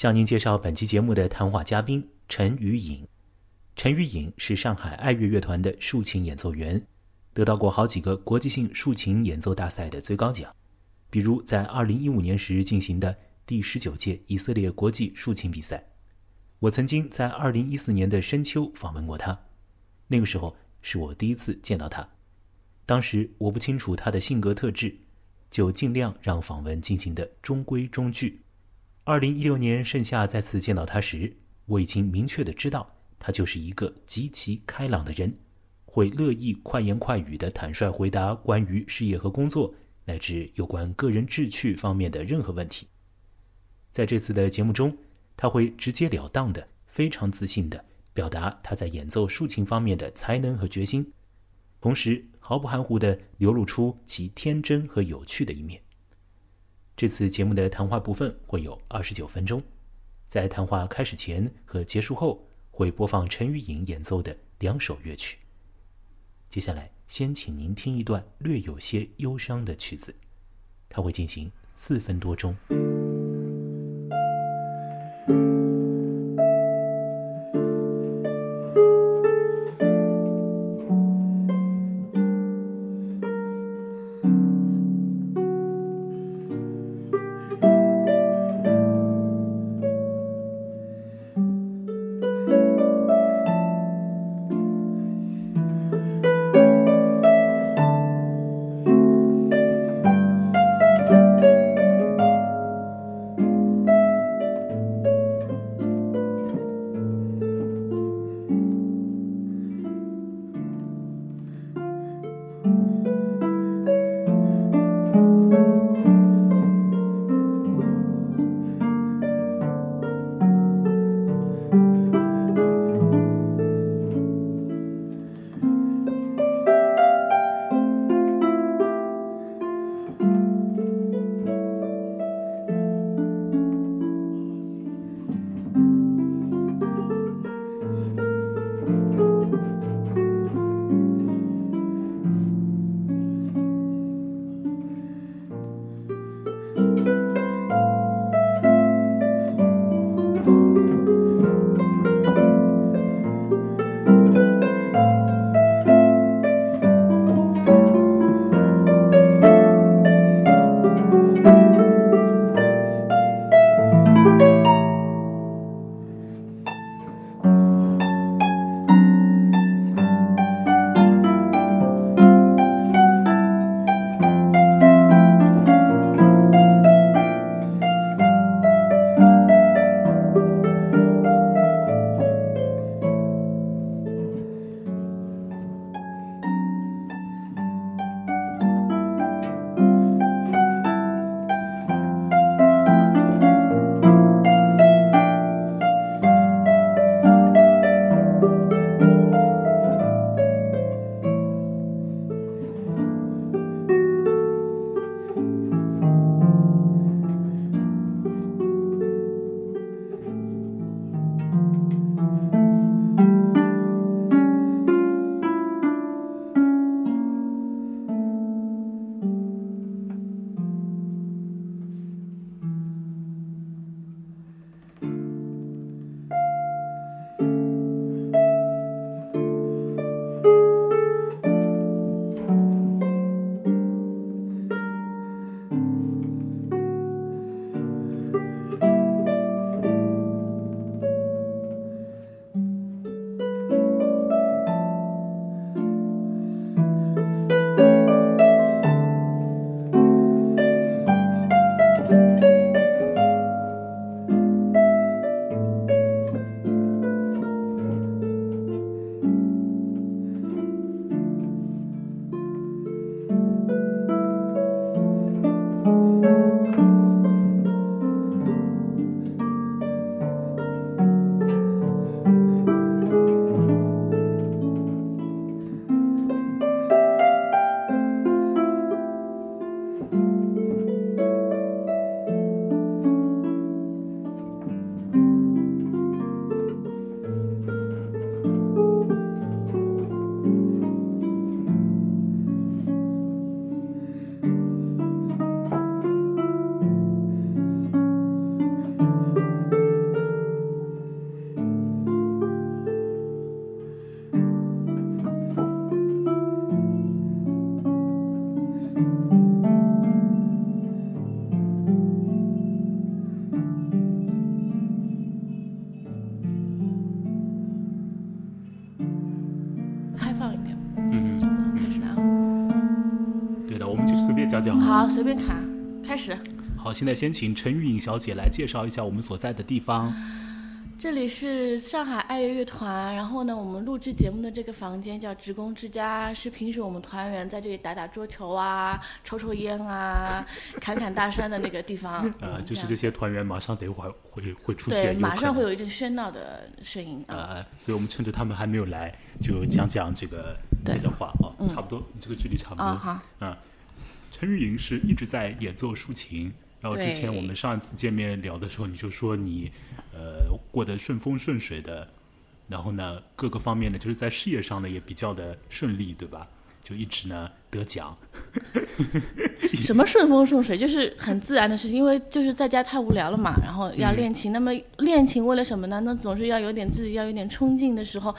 向您介绍本期节目的谈话嘉宾陈雨颖。陈雨颖是上海爱乐乐团的竖琴演奏员，得到过好几个国际性竖琴演奏大赛的最高奖，比如在2015年时进行的第十九届以色列国际竖琴比赛。我曾经在2014年的深秋访问过他，那个时候是我第一次见到他。当时我不清楚他的性格特质，就尽量让访问进行的中规中矩。2016年盛夏再次见到他时，我已经明确的知道。他就是一个极其开朗的人，会乐意快言快语的坦率回答关于事业和工作乃至有关个人志趣方面的任何问题。在这次的节目中，他会直截了当的、非常自信的表达他在演奏竖琴方面的才能和决心，同时毫不含糊的流露出其天真和有趣的一面。这次节目的谈话部分会有二十九分钟，在谈话开始前和结束后。会播放陈玉莹演奏的两首乐曲。接下来，先请您听一段略有些忧伤的曲子，它会进行四分多钟。讲讲。好，随便卡，开始。好，现在先请陈玉颖小姐来介绍一下我们所在的地方。这里是上海爱乐乐团，然后呢，我们录制节目的这个房间叫职工之家，是平时我们团员在这里打打桌球啊、抽抽烟啊、侃侃大山的那个地方。呃，就是这些团员马上等一会儿会会出对，现，马上会有有一阵喧闹的声音。啊。呃，所以我们趁着他们还没有来，就讲讲这个对这讲话啊，差不多，你这个距离差不多。啊好嗯，陈玉莹是一直在演奏竖琴，然后之前我们上一次见面聊的时候，你就说你呃过得顺风顺水的，然后呢各个方面呢就是在事业上呢也比较的顺利，对吧？就一直呢得奖，什么顺风顺水，就是很自然的事情，因为就是在家太无聊了嘛，然后要练琴。那么练琴为了什么呢？那总是要有点自己要有点冲劲的时候，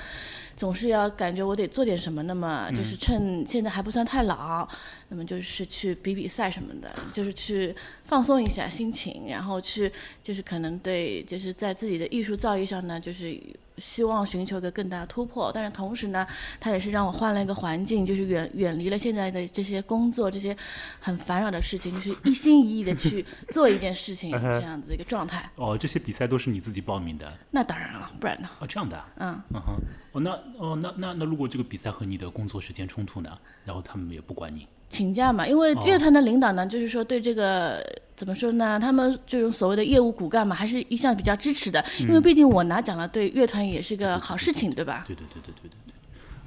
总是要感觉我得做点什么。那么就是趁现在还不算太老，那么就是去比比赛什么的，就是去放松一下心情，然后去就是可能对就是在自己的艺术造诣上呢，就是。希望寻求一个更大的突破，但是同时呢，它也是让我换了一个环境，就是远远离了现在的这些工作、这些很烦扰的事情，就是一心一意的去做一件事情，这样子一个状态。哦，这些比赛都是你自己报名的？那当然了，不然呢？哦，这样的啊，嗯，嗯哼，哦，那哦那那那如果这个比赛和你的工作时间冲突呢，然后他们也不管你，请假嘛，因为哦乐团的领导呢，就是说对这个怎么说呢？他们这种所谓的业务骨干嘛，还是一向比较支持的，因为毕竟我拿奖了，对乐团也是个好事情，对吧？对对对对对对对。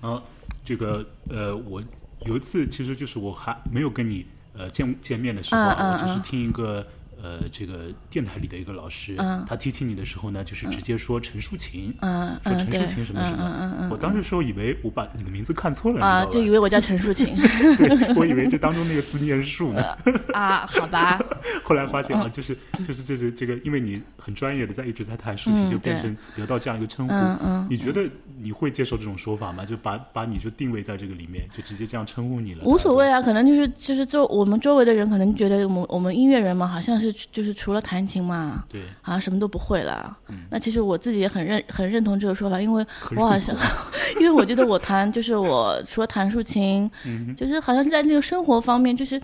然后这个呃，我有一次其实就是我还没有跟你呃见见面的时候我只是嗯听一个呃这个电台里的一个老师，嗯他提起你的时候呢，就是直接说陈淑琴，说陈对，淑琴什么什么。我当时时候以为我把你的名字看错了，啊，就以为我叫陈淑琴 对，我以为这当中那个字念树呢。啊，好吧，后来发现啊，就是就是就是这个，因为你很专业的在一直在谈事情，嗯就变成得到这样一个称呼。嗯嗯你觉得你会接受这种说法吗？就把把你就定位在这个里面，就直接这样称呼你了？无所谓啊，可能就是就是周我们周围的人可能觉得我们我们音乐人嘛，好像是就是除了弹琴嘛，对，好像什么都不会了。嗯那其实我自己也很认很认同这个说法，因为我好像，因为我觉得我弹就是我除了弹竖琴，嗯就是好像在那个生活方面，就是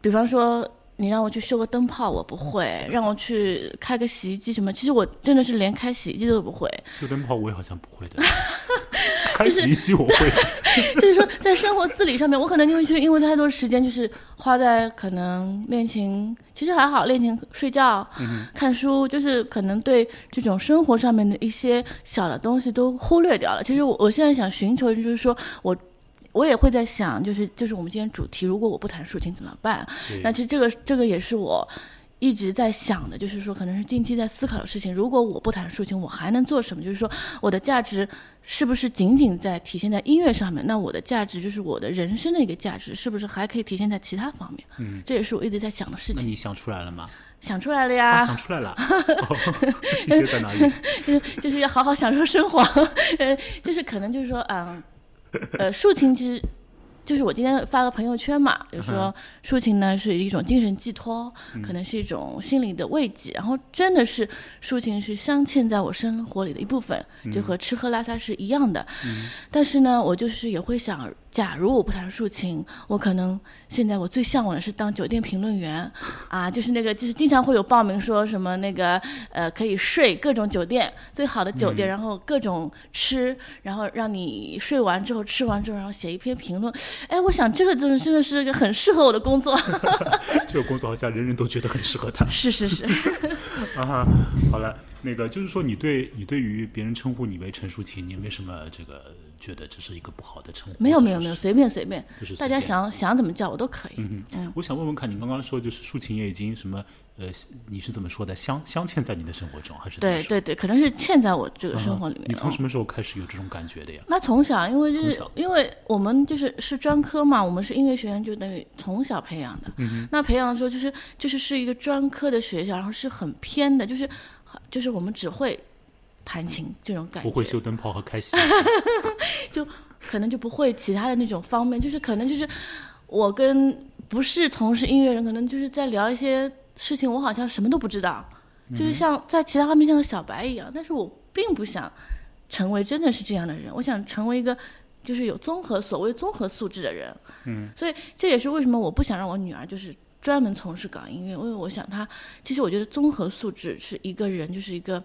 比方说。你让我去修个灯泡，我不会；让我去开个洗衣机什么，其实我真的是连开洗衣机都不会。修灯泡我也好像不会的，开洗衣机我会。就是说，在生活自理上面，我可能就会去，因为太多时间就是花在可能练琴，其实还好，练琴、睡觉、看书，就是可能对这种生活上面的一些小的东西都忽略掉了。其实我我现在想寻求，就是说我。我也会在想，就是就是我们今天主题，如果我不弹竖琴怎么办？那其实这个这个也是我一直在想的，就是说可能是近期在思考的事情。如果我不弹竖琴，我还能做什么？就是说我的价值是不是仅仅在体现在音乐上面？那我的价值就是我的人生的一个价值，是不是还可以体现在其他方面？嗯，这也是我一直在想的事情。那你想出来了吗？想出来了啊，呀，想出来了。哦你写在哪里？就 是就是要好好享受生活。呃，就是可能就是说，嗯，呃，竖琴其实。就是我今天发个朋友圈嘛，就说抒情呢是一种精神寄托，可能是一种心理的慰藉，然后真的是抒情是镶嵌在我生活里的一部分，就和吃喝拉撒是一样的。但是呢，我就是也会想，假如我不弹竖琴，我可能现在我最向往的是当酒店评论员，啊，就是那个就是经常会有报名说什么那个呃可以睡各种酒店最好的酒店，然后各种吃，然后让你睡完之后吃完之后，然后写一篇评论。哎，我想这个真的真的是一个很适合我的工作。这个工作好像人人都觉得很适合他。是是是，啊哈，好了，那个就是说，你对你对于别人称呼你为陈淑琴，你有没有什么这个觉得这是一个不好的称呼？没有没有没有，随便随便就是，大家想想怎么叫我都可以。嗯嗯，我想问问看，你刚刚说就是抒情也已经什么呃，你是怎么说的？镶镶嵌在你的生活中，还是对对对，可能是嵌在我这个嗯生活里面。嗯你从什么时候开始有这种感觉的呀？那从小，因为就是因为我们就是是专科嘛，我们是音乐学院，就等于从小培养的。嗯那培养的时候，就是就是是一个专科的学校，然后是很偏的，就是就是我们只会弹琴这种感觉，不会修灯泡和开洗 就，可能就不会其他的那种方面，就是可能就是我跟不是从事音乐人，可能就是在聊一些事情，我好像什么都不知道，就是像在其他方面像个小白一样，但是我并不想成为真的是这样的人，我想成为一个就是有综合所谓综合素质的人。嗯，所以这也是为什么我不想让我女儿就是专门从事搞音乐，因为我想她其实我觉得综合素质是一个人就是一个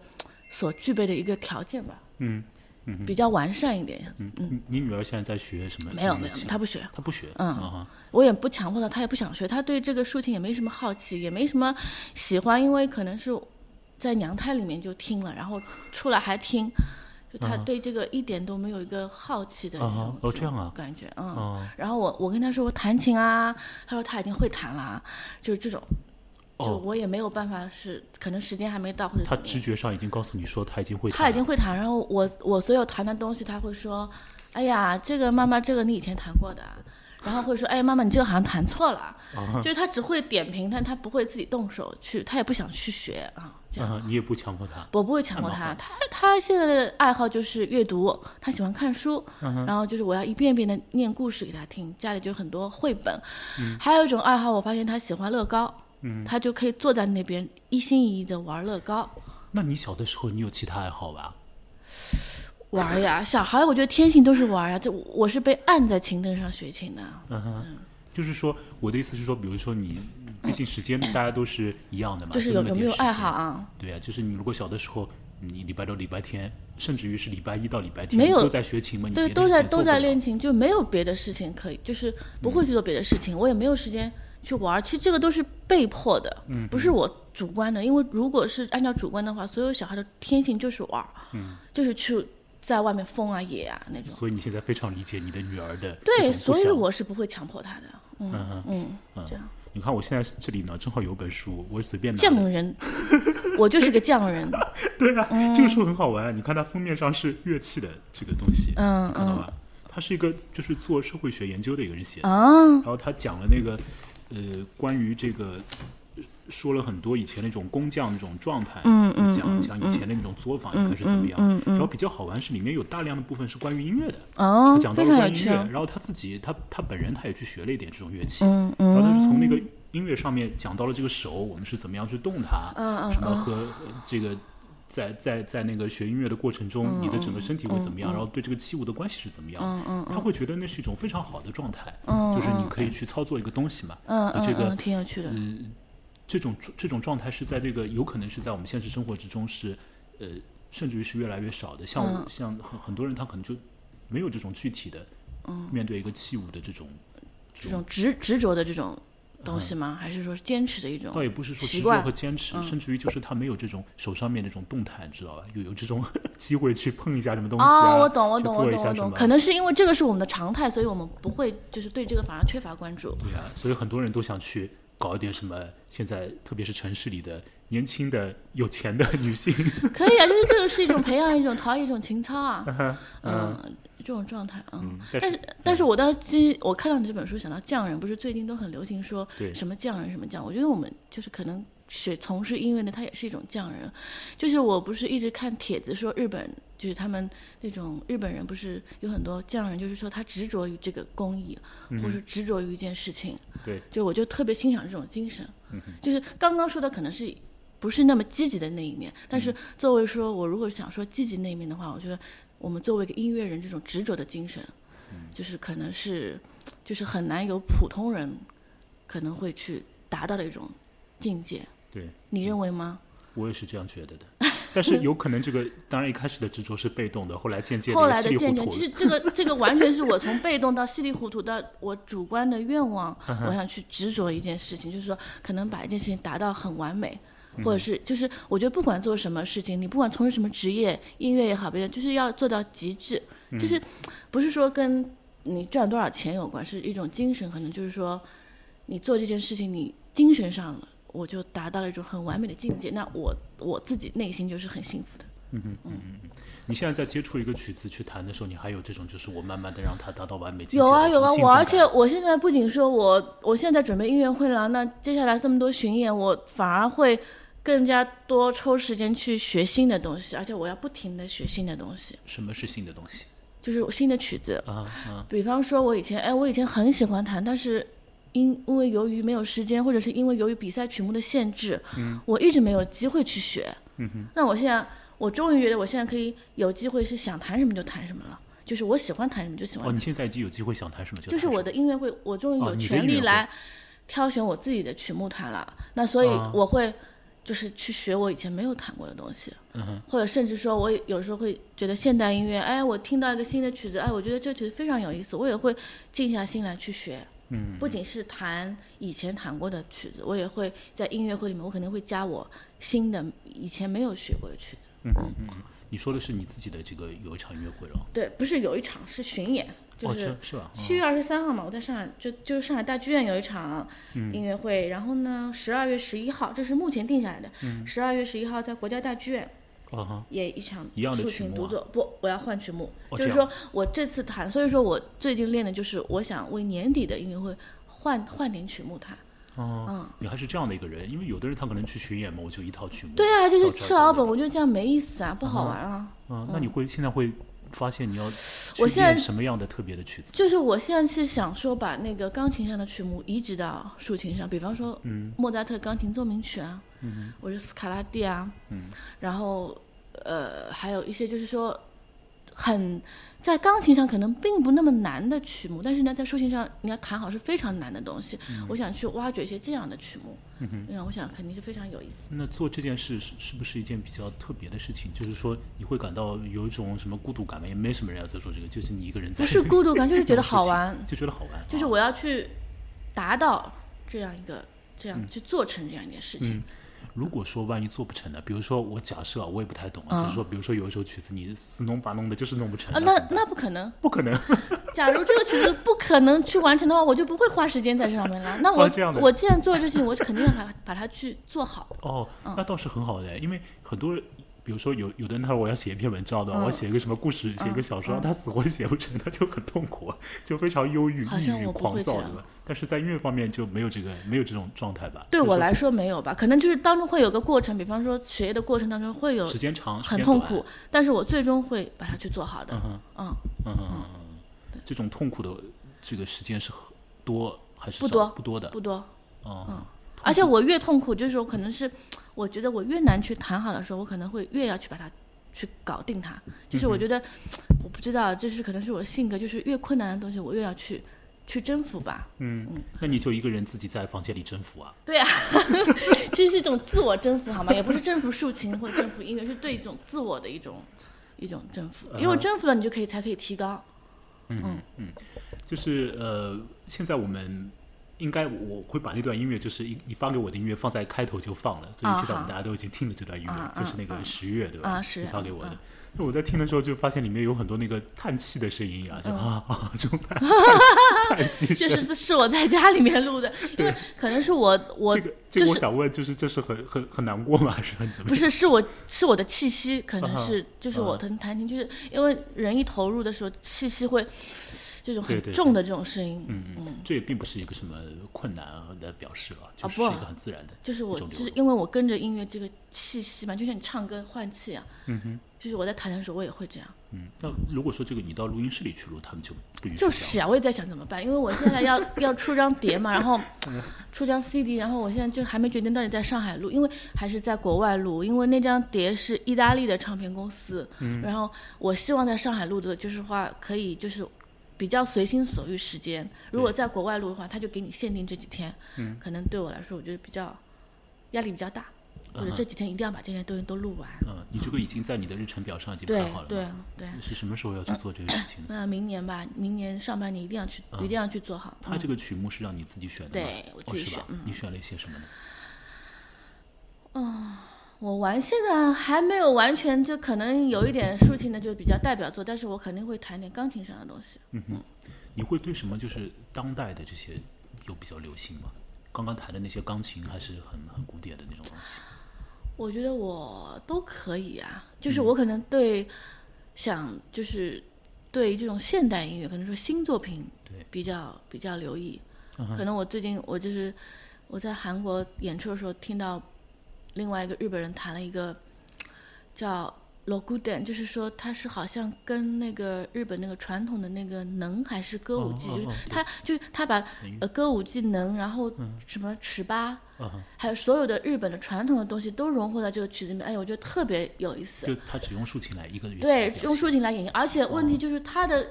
所具备的一个条件吧。嗯比较完善一点。嗯，你你女儿现在在学什么？没有没有她不学。她不学。嗯啊我也不强迫她，她也不想学，她对这个竖琴也没什么好奇，也没什么喜欢，因为可能是在娘胎里面就听了，然后出来还听，就她对这个一点都没有一个好奇的哦这样啊感觉，嗯。哦然后我我跟她说我弹琴啊，她说她已经会弹了，就是这种，就哦，我也没有办法是，可能时间还没到或者她怎么样直觉上已经告诉你说他已经会弹他，已经会弹，然后我我所有弹的东西，他会说，哎呀，这个妈妈这个你以前弹过的，然后会说，哎，妈妈你这个好像弹错了，啊就是他只会点评，但他不会自己动手去，他也不想去学啊，这样。啊，你也不强迫他。我不会强迫他，他他现在的爱好就是阅读，他喜欢看书，嗯然后就是我要一遍遍的念故事给他听，家里就很多绘本。嗯还有一种爱好，我发现他喜欢乐高，他就可以坐在那边一心一意的玩乐高。那你小的时候你有其他爱好吧？玩呀，小孩我觉得天性都是玩呀。这我是被按在琴凳上学琴的，嗯哼，就是说我的意思是说，比如说你，毕竟时间大家都是一样的嘛，就是有没有爱好？啊？对啊，就是你如果小的时候，你礼拜六、礼拜天，甚至于是礼拜一到礼拜天，没有都在学琴嘛，你对，都在都在练琴，就没有别的事情可以，就是不会去做别的事情，我也没有时间去玩儿。其实这个都是被迫的，嗯不是我主观的。因为如果是按照主观的话，所有小孩的天性就是玩儿，嗯就是去在外面疯啊野啊那种。所以你现在非常理解你的女儿的对，所以我是不会强迫她的。嗯嗯嗯，这样你看我现在这里呢，正好有本书，我随便拿的。匠人，我就是个匠人。对啊，这个书很好玩。你看它封面上是乐器的这个东西，嗯嗯看到吧？他是一个就是做社会学研究的一个人写的，啊，然后他讲了那个呃关于这个。呃说了很多以前那种工匠那种状态，嗯嗯讲嗯讲以前的那种作坊应该是怎么样。嗯嗯然后比较好玩是里面有大量的部分是关于音乐的，哦他，讲到了关于音乐。然后他自己他他本人他也去学了一点这种乐器，嗯然后他是从那嗯个音乐上面讲到了这个手，我们是怎么样去动它，嗯嗯嗯什么和呃这个在在在那个学音乐的过程中，你的整个身体会怎么样，然后对这个器物的关系是怎么样，他会觉得那是一种非常好的状态，嗯就是你可以去操作一个东西嘛，嗯嗯这个嗯，挺有趣的。呃，这种这种状态是在这个有可能是在我们现实生活之中是，呃，甚至于是越来越少的。像像很很多人他可能就没有这种具体的，面对一个器物的这种这种执执着的这种东西吗？还是说是坚持的一种倒？也不是说执着习惯和坚持，嗯甚至于就是他没有这种手上面那种动弹，知道吧？有有这种 机会去碰一下什么东西啊，啊，我懂，我懂，我懂，我懂。可能是因为这个是我们的常态，所以我们不会就是对这个反而缺乏关注。对啊，所以很多人都想去搞一点什么，现在特别是城市里的年轻的有钱的 女性，可以啊，就是这个是一种培养一种 陶冶一种情操啊，嗯，这种状态啊。嗯，但是但是，我倒其实我看到你这本书，想到匠人，不是最近都很流行说什么匠人什么匠，我觉得我们就是可能学从事音乐的，他也是一种匠人。就是我不是一直看帖子说日本，就是他们那种日本人不是有很多匠人，就是说他执着于这个工艺，或者是执着于一件事情。对，就我就特别欣赏这种精神。就是刚刚说的可能是不是那么积极的那一面，但是作为说我如果想说积极那一面的话，我觉得我们作为一个音乐人，这种执着的精神，就是可能是就是很难有普通人可能会去达到的一种境界。对。你认为吗？我也是这样觉得的，但是有可能这个当然一开始的执着是被动的，后来渐渐 后的稀里来的渐渐，糊涂。其实这个这个完全是我从被动到稀里糊涂到我主观的愿望，我想去执着一件事情，就是说可能把一件事情达到很完美，或者是就是我觉得不管做什么事情，你不管从事什么职业，音乐也好，别的就是要做到极致，就是不是说跟你赚多少钱有关，是一种精神，可能就是说你做这件事情，你精神上了。我就达到了一种很完美的境界，那我我自己内心就是很幸福的。嗯嗯嗯嗯你现在在接触一个曲子去弹的时候，你还有这种就是我慢慢的让它达到完美境界有啊有啊，我而且我现在不仅说我我现在准备音乐会了，那接下来这么多巡演，我反而会更加多抽时间去学新的东西，而且我要不停的学新的东西，什么是新的东西？就是新的曲子。啊啊。比方说，我以前哎，我以前很喜欢弹，但是因因为由于没有时间，或者是因为由于比赛曲目的限制，我一直没有机会去学。那我现在，我终于觉得我现在可以有机会是想弹什么就弹什么了。就是我喜欢弹什么就喜欢哦，你现在已经有机会想弹什么就就是我的音乐会，我终于有权利来挑选我自己的曲目弹了。那所以啊。我会就是去学我以前没有弹过的东西，嗯或者甚至说我有时候会觉得现代音乐，哎，我听到一个新的曲子，哎，我觉得这个曲子非常有意思，我也会静下心来去学。嗯，不仅是弹以前弹过的曲子，我也会在音乐会里面，我肯定会加我新的以前没有学过的曲子。嗯你说的是你自己的这个有一场音乐会了？对，不是有一场是巡演，就哦，是是是吧？七月二十三号嘛，我在上海就就是上海大剧院有一场嗯音乐会，然后呢，十二月十一号，这是目前定下来的，嗯十二月十一号在国家大剧院也一场一样的竖琴独奏，不，我要换曲目，哦就是说我这次弹，所以说我最近练的就是我想为年底的音乐会换换点曲目弹，哦，嗯。你还是这样的一个人，因为有的人他可能去巡演嘛，我就一套曲目。对啊，就是吃老本，我觉得这样没意思啊，不好玩啊。嗯，那你会现在会发现你要去我现在什么样的特别的曲子？就是我现在是想说把那个钢琴上的曲目移植到竖琴上，比方说嗯莫扎特钢琴奏鸣曲啊，嗯或者斯卡拉蒂啊，嗯然后呃还有一些就是说很在钢琴上可能并不那么难的曲目，但是呢在竖琴上你要弹好是非常难的东西。我想去挖掘一些这样的曲目，嗯哼。那我想肯定是非常有意思。那做这件事是是不是一件比较特别的事情？就是说你会感到有一种什么孤独感吗？也没什么人要在做这个，就是你一个人在。不是孤独感，就是觉得好玩，就觉得好玩。啊就是我要去达到这样一个这样去做成这样一件事情。嗯，如果说万一做不成呢？比如说我假设啊，我也不太懂啊，就是说，比如说有一首曲子你死弄把弄的，就是弄不成啊，那那不可能。不可能。假如这个曲子不可能去完成的话，我就不会花时间在这上面了。那我、我既然做这事情，我是肯定要把把它去做好。哦，嗯那倒是很好的，因为很多人。比如说有有的人他说我要写一篇文章的，嗯。我要写一个什么故事，写一个小说，他死活写不成，他就很痛苦，就非常忧郁、抑郁、狂躁，对吧？但是在音乐方面就没有这个没有这种状态吧？对我来说没有吧，可能就是当中会有个过程，比方说学业的过程当中会有时间长，很痛苦，但是我最终会把它去做好的。嗯哼，嗯，嗯嗯，这种痛苦的这个时间是很多还是不多不多的？不多。嗯，而且我越痛苦，就是说可能是我觉得我越难去谈好的时候，我可能会越要去把它去搞定它。就是我觉得，我不知道，这是可能是我性格，就是越困难的东西，我越要去去征服吧。嗯，那你就一个人自己在房间里征服啊？对啊，其实是一种自我征服，好吗？也不是征服竖琴或者征服音乐，是对一种自我的一种一种征服。因为征服了，你就可以才可以提高。嗯嗯，就是呃，现在我们应该我会把那段音乐，就是一你发给我的音乐放在开头就放了，所以啊现在我们大家都已经听了这段音乐，啊就是那个啊十月对吧？啊是你发给我的嗯。那我在听的时候就发现里面有很多那个叹气的声音啊，就啊啊 这种叹叹息声。就是这是我在家里面录的，因为可能是我我这个这就是个我想问，就是这是很很很难过吗？还是很怎么？不是，是我是我的气息，可能是就是我啊弹弹琴，就是因为人一投入的时候，气息会这种很重的这种声音，嗯嗯，这也并不是一个什么困难的表示啊，就是是一个很自然的。就是我是因为我跟着音乐这个气息嘛，就像你唱歌换气啊，嗯哼，就是我在弹的时候我也会这样。嗯，那如果说这个你到录音室里去录，他们就不允许就是啊，我也在想怎么办，因为我现在要 要出张碟嘛，然后 出张 CD，然后我现在就还没决定到底在上海录，因为还是在国外录，因为那张碟是意大利的唱片公司，嗯。然后我希望在上海录的，就是话可以就是比较随心所欲时间，如果在国外录的话，他就给你限定这几天，可能对我来说，我觉得比较压力比较大，或者这几天一定要把这些东西都录完。嗯，你这个已经在你的日程表上已经排好了对对？对，是什么时候要去做这个事情？那明年吧，明年上半年一定要去，一定要去做好。他这个曲目是让你自己选的吗？对我自己选嗯你选了一些什么呢？我玩现在还没有完全，就可能有一点抒情的就比较代表作，但是我肯定会弹点钢琴上的东西。嗯哼，你会对什么就是当代的这些有比较流行吗？刚刚弹的那些钢琴还是很很古典的那种东西。我觉得我都可以啊，就是我可能对想就是对这种现代音乐，可能说新作品对比较比较留意。嗯可能我最近我就是我在韩国演出的时候听到另外一个日本人弹了一个叫罗古典，就是说他是好像跟那个日本那个传统的那个能还是歌舞伎，就是他就是它把呃歌舞伎能，然后什么尺八，嗯，还有所有的日本的传统的东西都融合在这个曲子里面，哎，我觉得特别有意思。就他只用竖琴来一个乐器对，用竖琴来演绎，而且问题就是他的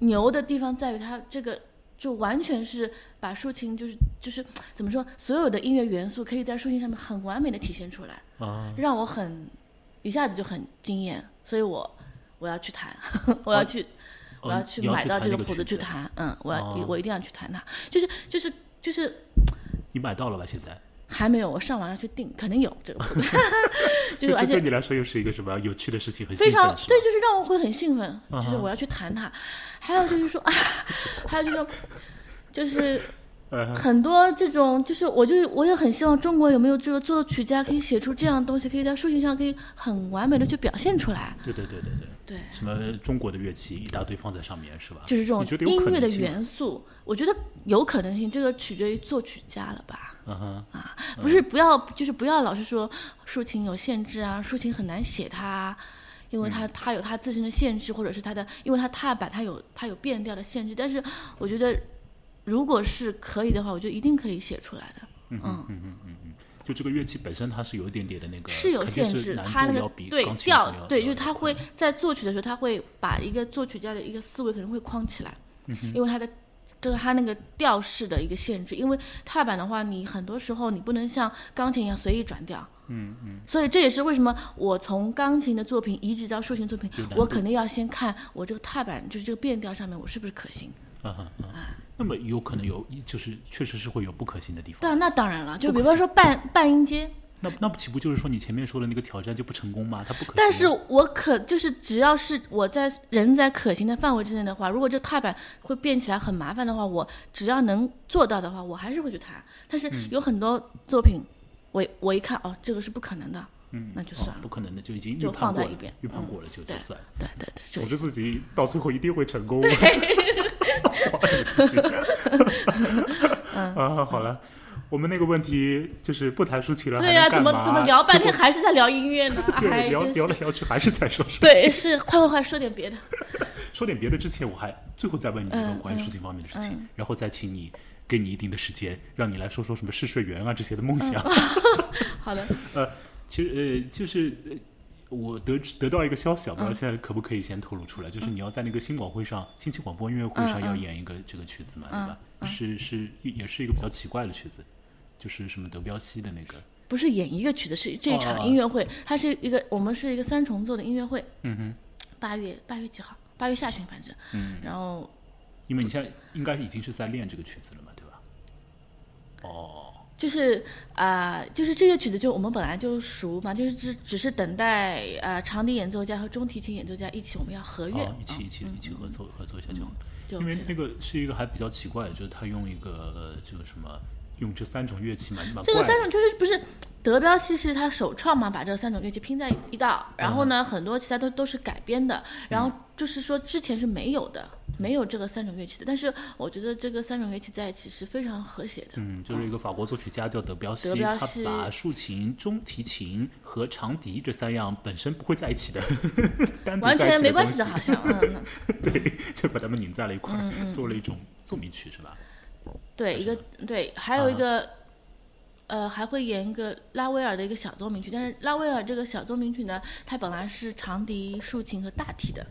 牛的地方在于他这个就完全是把抒情就是就是怎么说，所有的音乐元素可以在抒情上面很完美的体现出来，啊，让我很一下子就很惊艳，所以我我要去弹，我要去。我要哦去你要去买到这个谱子子去弹，嗯，我要、哦我一定要去弹它，就是就是就是你买到了吧？现在还没有，我上网要去订，肯定有这个 就是而且对你来说又是一个什么有趣的事情？很非常对，就是让我会很兴奋，就是我要去弹它。还有就是说，还有就是说，就是呃很多这种，就是我就我也很希望中国有没有这个作曲家可以写出这样的东西，可以在竖琴上可以很完美的去表现出来。对对对对对，对，什么中国的乐器一大堆放在上面是吧？就是这种音乐的元素，我觉得有可能性，这个取决于作曲家了吧。嗯哼，啊，不是不要，就是不要老是说抒情有限制啊，抒情很难写它啊，因为嗯它它有它自身的限制，或者是它的，因为它踏板它有它有变调的限制。但是我觉得，如果是可以的话，我觉得一定可以写出来的。嗯嗯嗯嗯嗯哼，就这个乐器本身它是有一点点的那个，是有限制，它那个对调对，就是要它会在作曲的时候，它会把一个作曲家的一个思维可能会框起来，嗯因为它的。就是它那个调式的一个限制，因为踏板的话，你很多时候你不能像钢琴一样随意转调，嗯嗯，所以这也是为什么我从钢琴的作品移植到竖琴作品我肯定要先看我这个踏板，就是这个变调上面我是不是可行。那么有可能有，就是确实是会有不可行的地方。当然，那当然了，就比方说半半音阶，那那岂不就是说你前面说的那个挑战就不成功吗？它不可行啊。但是我可就是只要是我在人在可行的范围之内的话，如果这踏板会变起来很麻烦的话，我只要能做到的话，我还是会去弹。但是嗯有很多作品，我我一看哦，这个是不可能的，嗯，那就算了哦不可能的，就已经预就放在一边预判嗯过了就就对算。对对对，这总之自己到最后一定会成功。啊，好了，我们那个问题就是不谈抒情了，对呀、怎么怎么聊半天还是在聊音乐呢？果 对，哎，聊聊来聊去还是在说抒对，是快快快说点别的。说点别的之前，我还最后再问你一个嗯关于嗯抒情方面的事情，嗯。然后再请你给你一定的时间，让你来说说什么试睡员啊这些的梦想。好的，呃，其实呃，就是呃，我得得到一个消息啊，不知道嗯。现在可不可以先透露出来，就是你要在那个新广会上，新奇广播音乐会上要演一个这个曲子嘛，对吧？嗯是是也是一个比较奇怪的曲子，就是什么德彪西的那个，不是演一个曲子，是这一场哦。音乐会，它是一个我们是一个三重奏的音乐会，嗯哼，八月八月几号？八月下旬反正，嗯，然后因为你现在应该已经是在练这个曲子了嘛，对吧？哦，就是啊、就是这个曲子就我们本来就熟嘛，就是只只是等待呃、长笛演奏家和中提琴演奏家一起我们要合乐，哦，一起一起一起合作合作一下就好。就因为那个是一个还比较奇怪的，就是他用一个呃这个什么，用这三种乐器蛮蛮怪的。这个三种就是不是德彪西是他首创嘛，把这三种乐器拼在一道，然后嗯。呢，很多其他都都是改编的，然后就是说之前是没有的，没有这个三种乐器的，但是我觉得这个三种乐器在一起是非常和谐的。嗯，就是一个法国作曲家叫德彪西，他德彪西。把竖琴、中提琴和长笛这三样本身不会在一起的，完全没关系的，好像，嗯，对，就把它们拧在了一块做了一种奏鸣曲，是吧？对，一个对，还有一啊个，呃，还会演一个拉威尔的一个小奏鸣曲，但是拉威尔这个小奏鸣曲呢，它本来是长笛、竖琴和大提的，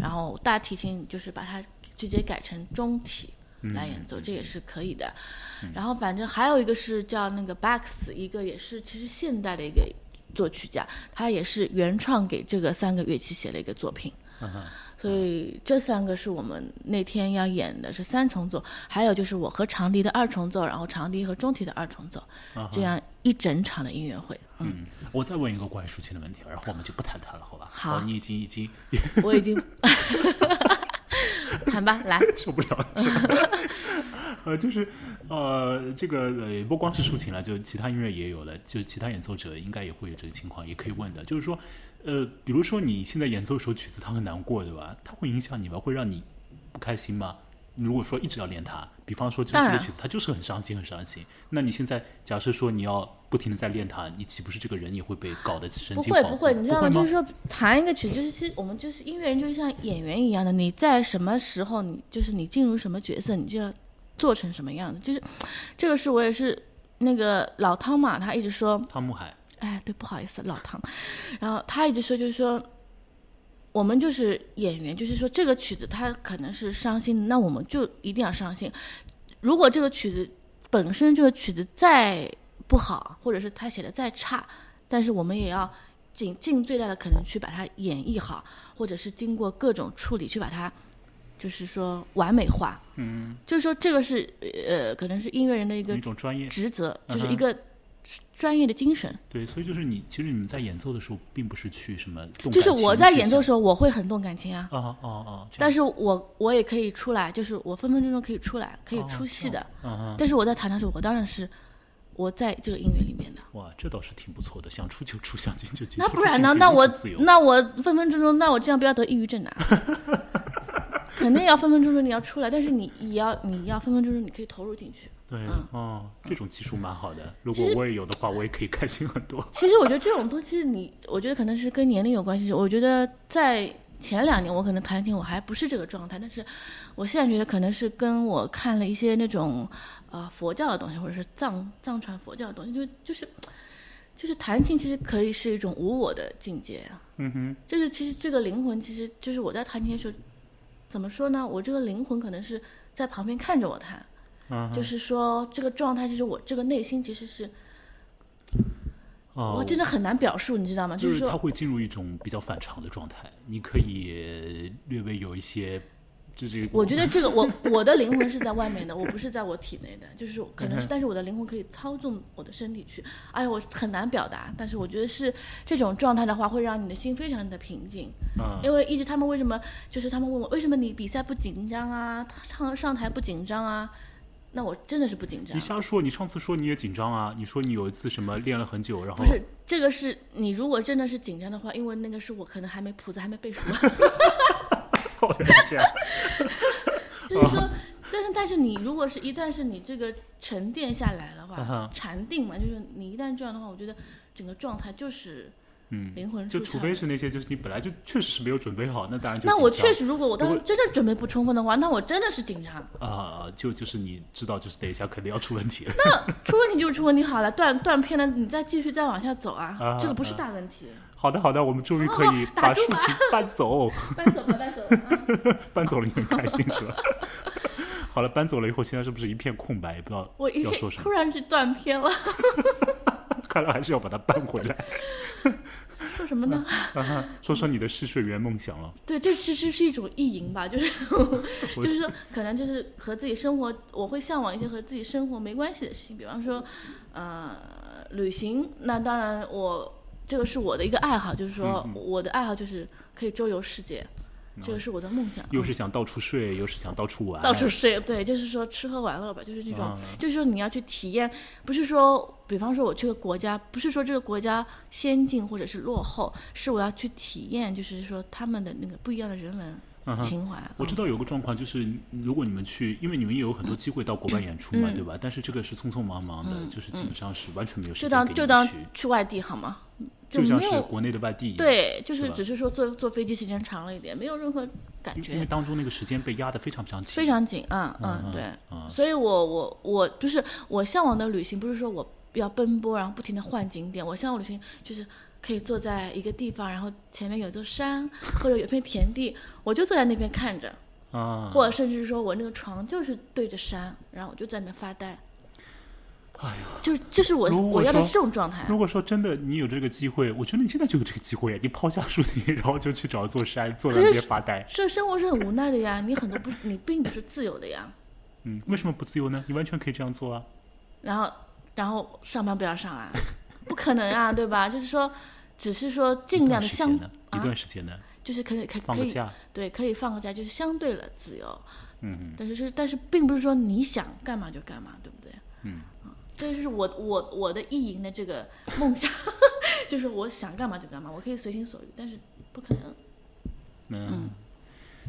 然后大提琴就是把它直接改成中提嗯来演奏，这也是可以的。然后反正还有一个是叫那个 Bax，一个也是其实现代的一个作曲家，他也是原创给这个三个乐器写了一个作品。所以这三个是我们那天要演的是三重奏，还有就是我和长笛的二重奏，然后长笛和中提的二重奏，这样一整场的音乐会。嗯，嗯，我再问一个关于抒情的问题，然后我们就不谈它了，好吧？好哦你已经已经我已经 谈吧，来，受不了了？呃，就是呃，这个呃，不光是抒情了，就其他音乐也有了，就其他演奏者应该也会有这个情况，也可以问的，就是说，呃，比如说你现在演奏一首曲子，它很难过，对吧？它会影响你吗？会让你不开心吗？如果说一直要练它，比方说就是这个曲子它就是很伤心很伤心，那你现在假设说你要不停的在练它，你岂不是这个人也会被搞得神不经不会不会，你知道吗？吗？就是说弹一个曲，就是其实我们就是音乐人，就是像演员一样的，你在什么时候，你就是你进入什么角色，你就要做成什么样子。就是这个是我也是那个老汤嘛，他一直说，汤姆海，哎，对，不好意思，老唐。然后他一直说，就是说，我们就是演员，就是说这个曲子他可能是伤心的，那我们就一定要伤心。如果这个曲子本身这个曲子再不好，或者是他写的再差，但是我们也要尽尽最大的可能去把它演绎好，或者是经过各种处理去把它，就是说完美化。嗯，就是说这个是呃，可能是音乐人的一个一种专业，职责，就是一个专业的精神。对，所以就是你其实你们在演奏的时候，并不是去什么动就是我在演奏的时候，我会很动感情啊，啊啊啊，但是我我也可以出来，就是我分分钟钟可以出来，可以哦出戏的。但是我在弹的时候，我当然是我在这个音乐里面的。哇，这倒是挺不错的，想出就出，想进就进。那不然呢？那我那我分分钟钟，那我这样不要得抑郁症啊？肯定要分分钟钟你要出来，但是你也要你要分分钟钟你可以投入进去。对嗯哦，这种技术蛮好的。如果我也有的话，我也可以开心很多。其实我觉得这种东西你，我觉得可能是跟年龄有关系。我觉得在前两年我可能弹琴我还不是这个状态，但是我现在觉得可能是跟我看了一些那种呃佛教的东西，或者是藏藏传佛教的东西，就就是就是弹琴其实可以是一种无我的境界啊。嗯哼，就是其实这个灵魂，其实就是我在弹琴的时候，怎么说呢？我这个灵魂可能是在旁边看着我弹，嗯，就是说这个状态，就是我这个内心其实是哦我真的很难表述，你知道吗？就是他会进入一种比较反常的状态，你可以略微有一些，就是我觉得这个我我的灵魂是在外面的，我不是在我体内的，就是可能是，但是我的灵魂可以操纵我的身体去。哎呀，我很难表达，但是我觉得是这种状态的话，会让你的心非常的平静。嗯因为一直他们为什么就是他们问我为什么你比赛不紧张啊，上上台不紧张啊？那我真的是不紧张你。瞎说，你上次说你也紧张啊，你说你有一次什么练了很久，然后不是这个是你如果真的是紧张的话，因为那个是我可能还没谱子还没背熟，就是说，但是但是你如果是一旦是你这个沉淀下来的嗯话哼，禅定嘛，就是你一旦这样的话，我觉得整个状态就是嗯，灵魂就除非是那些就是你本来就确实是没有准备好，那当然就那我确实，如果我当时真的准备不充分的话，那我真的是紧张。啊、就就是你知道，就是等一下肯定要出问题了。那出问题就出问题好了，断断片了，你再继续再往下走啊，啊这个不是大问题。好的，好的，我们终于可以把竖琴搬走，搬走了，搬走了。啊 搬走了你很开心是吧？好了，搬走了以后，现在是不是一片空白？也不知道我一要说什么突。然是断片了，看来还是要把它搬回来。说什么呢？啊哈说说你的试睡员梦想了。对，这其实是一种意淫吧，就是 就是说，可能就是和自己生活，我会向往一些和自己生活没关系的事情，比方说，呃，旅行。那当然我，这个是我的一个爱好，就是说嗯我的爱好就是可以周游世界，这个是我的梦想。又是想到处睡，又是想到处玩，到处睡，对，就是说吃喝玩乐吧，就是那种，啊就是说你要去体验，不是说，比方说我去个国家，不是说这个国家先进或者是落后，是我要去体验，就是说他们的那个不一样的人文情怀。嗯我知道有个状况，就是如果你们去，因为你们也有很多机会到国外演出嘛，嗯对吧？但是这个是匆匆忙忙的，就是基本上是完全没有时间给你们当就当，去外地好吗？就像是国内的外地一样。对，就是只是说坐坐飞机时间长了一点，没有任何感觉因为，当中那个时间被压得非常非常紧，非常紧，嗯嗯嗯，对。嗯所以我我我就是我向往的旅行，不是说我要奔波，然后不停的换景点。我向往旅行就是可以坐在一个地方，然后前面有座山或者有片田地，我就坐在那边看着，啊，或者甚至说我那个床就是对着山，然后我就在那边发呆。哎呀，就就是我我要的是这种状态。如果说真的你有这个机会，我觉得你现在就有这个机会，你抛下树林，然后就去找一座山，坐在那边发呆。这生活是很无奈的呀，你很多不，你并不是自由的呀。嗯，为什么不自由呢？你完全可以这样做啊。然后然后上班不要上啊，不可能啊，对吧？就是说，只是说尽量的相一段时间呢？就是可以可以可以放个假。对，可以放个假，就是相对了自由。嗯但是是，但是并不是说你想干嘛就干嘛，对不对？嗯这就是我我我的意淫的这个梦想，就是我想干嘛就干嘛，我可以随心所欲，但是不可能。嗯。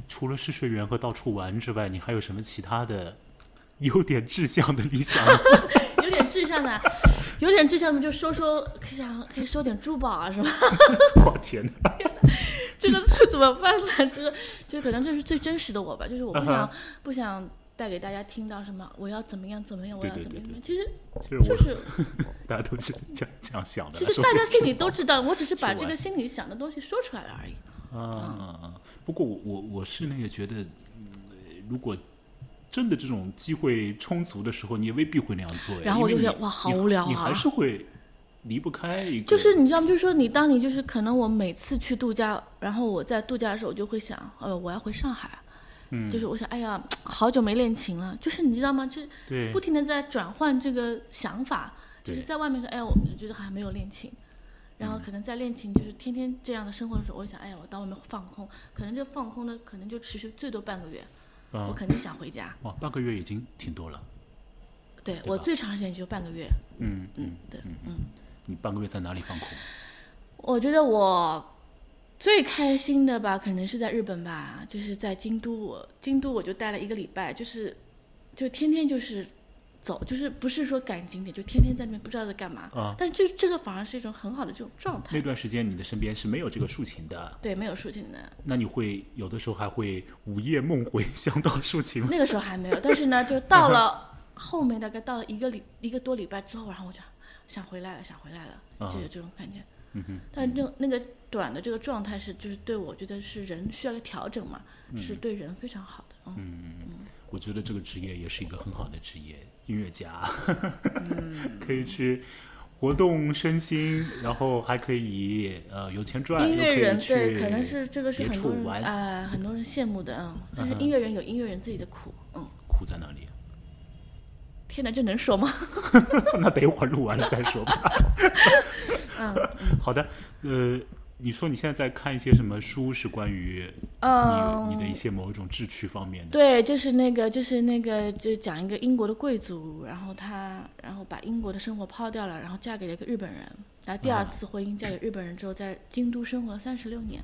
除了试睡员和到处玩之外，你还有什么其他的有点志向的理想？有点志向的，有点志向的就收收，可以想可以收点珠宝啊，是吧？我天哪！这个这怎么办呢？这个就可能这是最真实的我吧，就是我不想、不想带给大家听到什么我要怎么样怎么样，我要怎么样。其实其实我、就是，大家都是这样这样想的。其实大家心里都知道，我只是把这个心里想的东西说出来了而已。啊！不过我我我是那个觉得，嗯如果真的这种机会充足的时候，你也未必会那样做。然后我就觉得哇好无聊啊你还啊是会离不开一个。就是你知道吗？就是说你当你就是可能我每次去度假，然后我在度假的时候，我就会想，呃，我要回上海。嗯，就是我想，哎呀，好久没练琴了。就是你知道吗？就是不停的在转换这个想法，就是在外面说，哎呀，我觉得还没有练琴，然后可能在练琴，就是天天这样的生活的时候，我想，哎呀，我到外面放空，可能这放空的可能就持续最多半个月，我啊，肯定想回家。哇，半个月已经挺多了。对对我最长时间就半个月，嗯嗯嗯，对，嗯，你半个月在哪里放空？我觉得我最开心的吧，可能是在日本吧，就是在京都，我京都我就待了一个礼拜，就是就天天就是走，就是不是说赶景点，就天天在那边不知道在干嘛。啊但这这个反而是一种很好的这种状态那，段时间你的身边是没有这个竖琴的，对，没有竖琴的。那你会有的时候还会午夜梦回想到竖琴吗？那个时候还没有，但是呢，就到了后面大概到了一个礼一个多礼拜之后，然后我就想回来了，想回来了，啊就有这种感觉。嗯哼，但这那个短的这个状态是，就是对我觉得是人需要调整嘛，嗯是对人非常好的。嗯，我觉得这个职业也是一个很好的职业，音乐家，嗯 可以去活动身心，然后还可以呃有钱赚，音乐人对，可能是这个是很多人啊、很多人羡慕的，嗯。但是音乐人有音乐人自己的苦，嗯。苦在哪里？天哪，这能说吗？那等一会儿录完了再说吧。嗯 好的，呃，你说你现在在看一些什么书，是关于你、嗯，你的一些某一种志趣方面的？对，就是那个，就是那个，就讲一个英国的贵族，然后他，然后把英国的生活抛掉了，然后嫁给了一个日本人，然后第二啊次婚姻嫁给日本人之后，在京都生活了三十六年。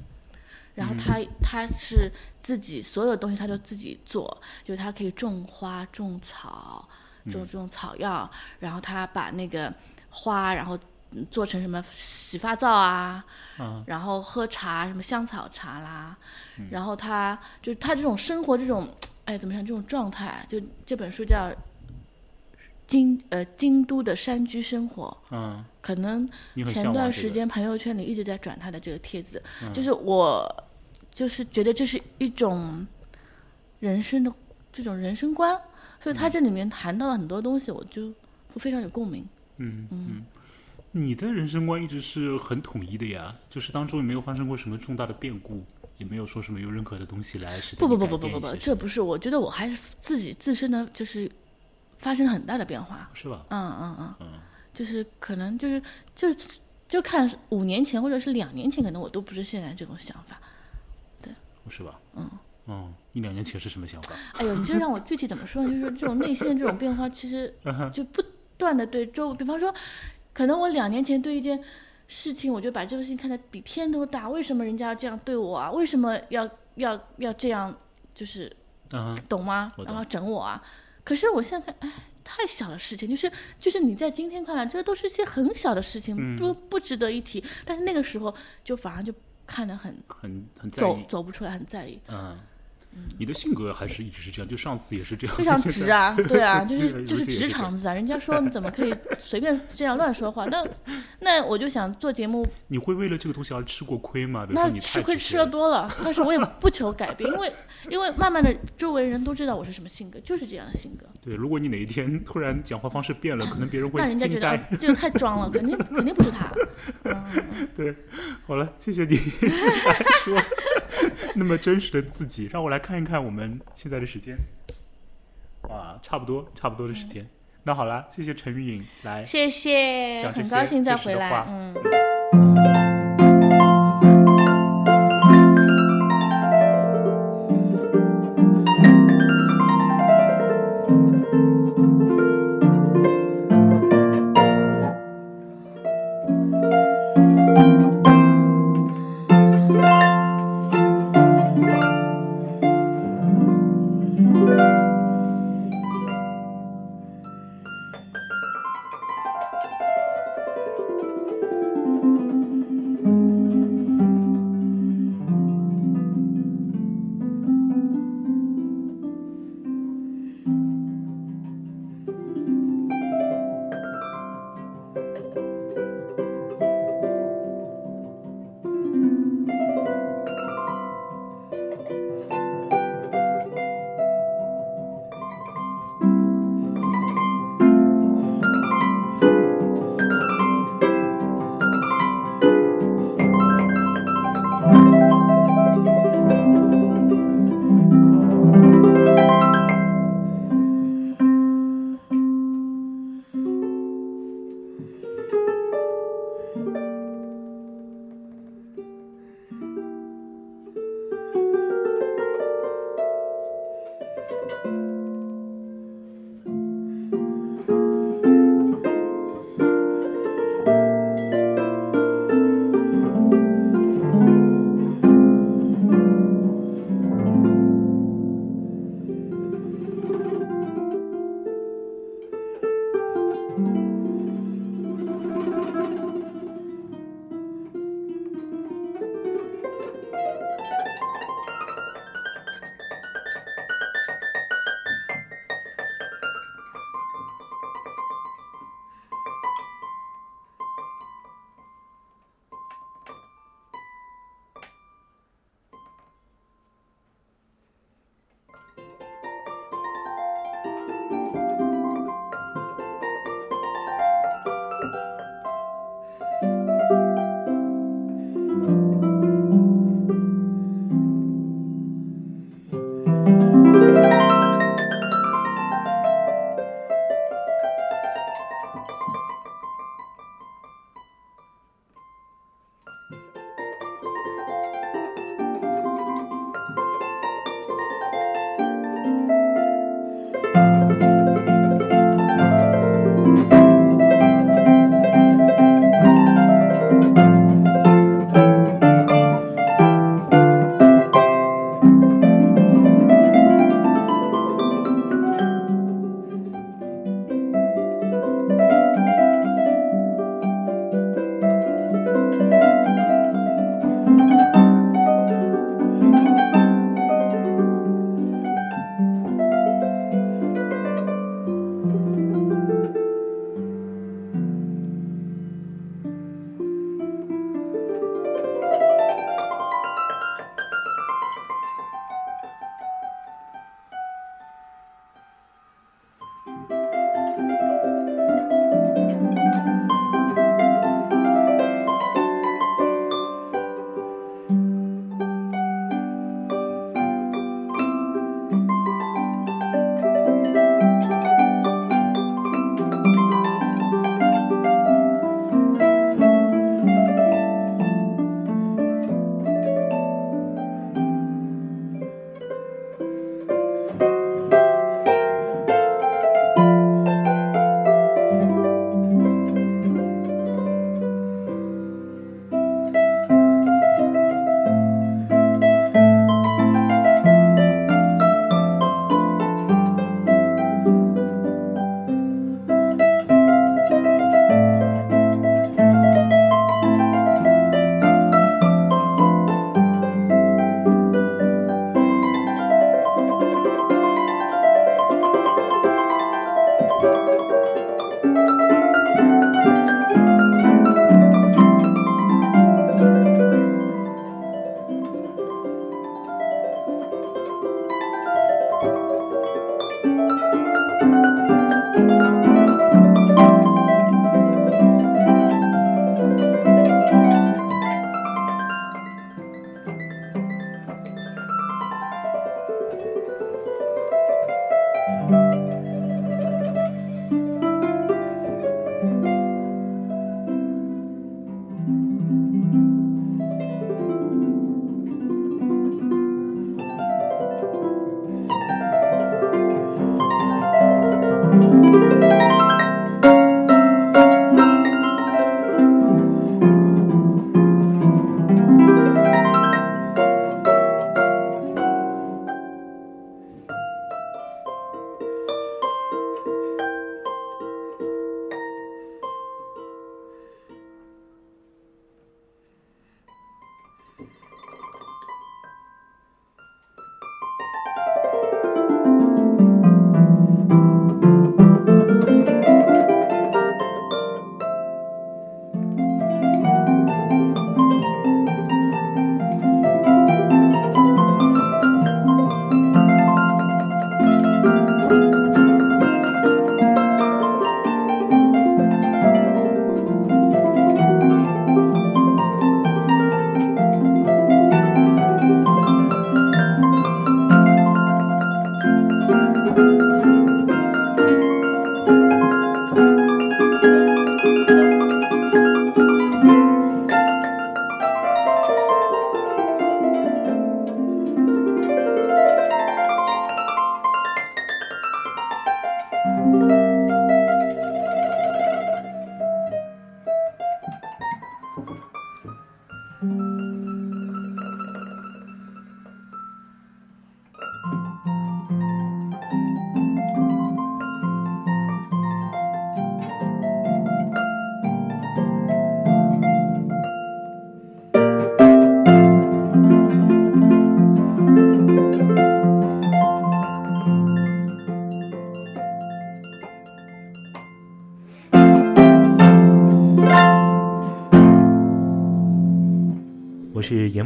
然后嗯他他是自己所有东西他都自己做，就是他可以种花、种草、种种草药，然后他把那个花，然后嗯做成什么洗发皂啊，嗯，然后喝茶，什么香草茶啦，嗯。然后他就他这种生活这种，哎，怎么讲这种状态，就这本书叫京呃京都的山居生活，嗯，可能前段时间朋友圈里一直在转他的这个帖子，嗯。就是我就是觉得这是一种人生的这种人生观，所以他这里面谈到了很多东西，我就非常有共鸣。嗯。嗯。你的人生观一直是很统一的呀，就是当中也没有发生过什么重大的变故，也没有说什么有任何的东西来不不不不不不这不是，我觉得我还是自己自身的就是发生了很大的变化。是吧？嗯嗯嗯，嗯就是可能就是就就看五年前或者是两年前，可能我都不是现在这种想法。对是吧？嗯嗯，你两年前是什么想法？哎呦，你这让我具体怎么说呢？就是这种内心的这种变化，其实嗯就不断的对周围，比方说，可能我两年前对一件事情，我就把这个事情看得比天都大，为什么人家要这样对我啊？为什么要要要这样？就是嗯懂吗？懂然后整我啊！可是我现在看，哎，太小的事情，就是就是你在今天看来，这都是一些很小的事情，嗯不不值得一提。但是那个时候就反而就看得很很很走。走不出来，很在意，嗯，你的性格还是一直是这样，就上次也是这样，非常直啊，对啊，就是 就是直肠子啊。人家说你怎么可以 随便这样乱说话？那那我就想做节目，你会为了这个东西而吃过亏吗？那你吃亏吃的多了，但是我也不求改变，因为因为慢慢的周围人都知道我是什么性格，就是这样的性格。对，如果你哪一天突然讲话方式变了，可能别人会让人家觉。得啊这个太装了，肯定肯定不是他。嗯，对，好了，谢谢你说那么真实的自己，让我来看一看我们现在的时间。哇，差不多，差不多的时间。那好了，谢谢陈玉颖来。谢谢，很高兴再回来。嗯。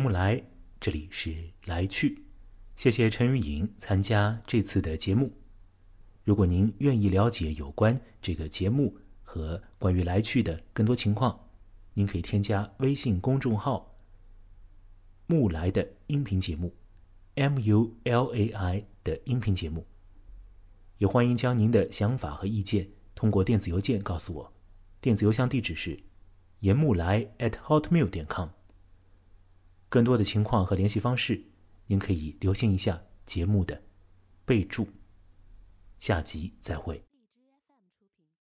木来，这里是来去。谢谢陈玉颖参加这次的节目。如果您愿意了解有关这个节目和关于来去的更多情况，您可以添加微信公众号“木来”的音频节目，M U L A I 的音频节目。也欢迎将您的想法和意见通过电子邮件告诉我，电子邮箱地址是严木来 at hotmail 点 com。更多的情况和联系方式，您可以留心一下节目的备注。下集再会。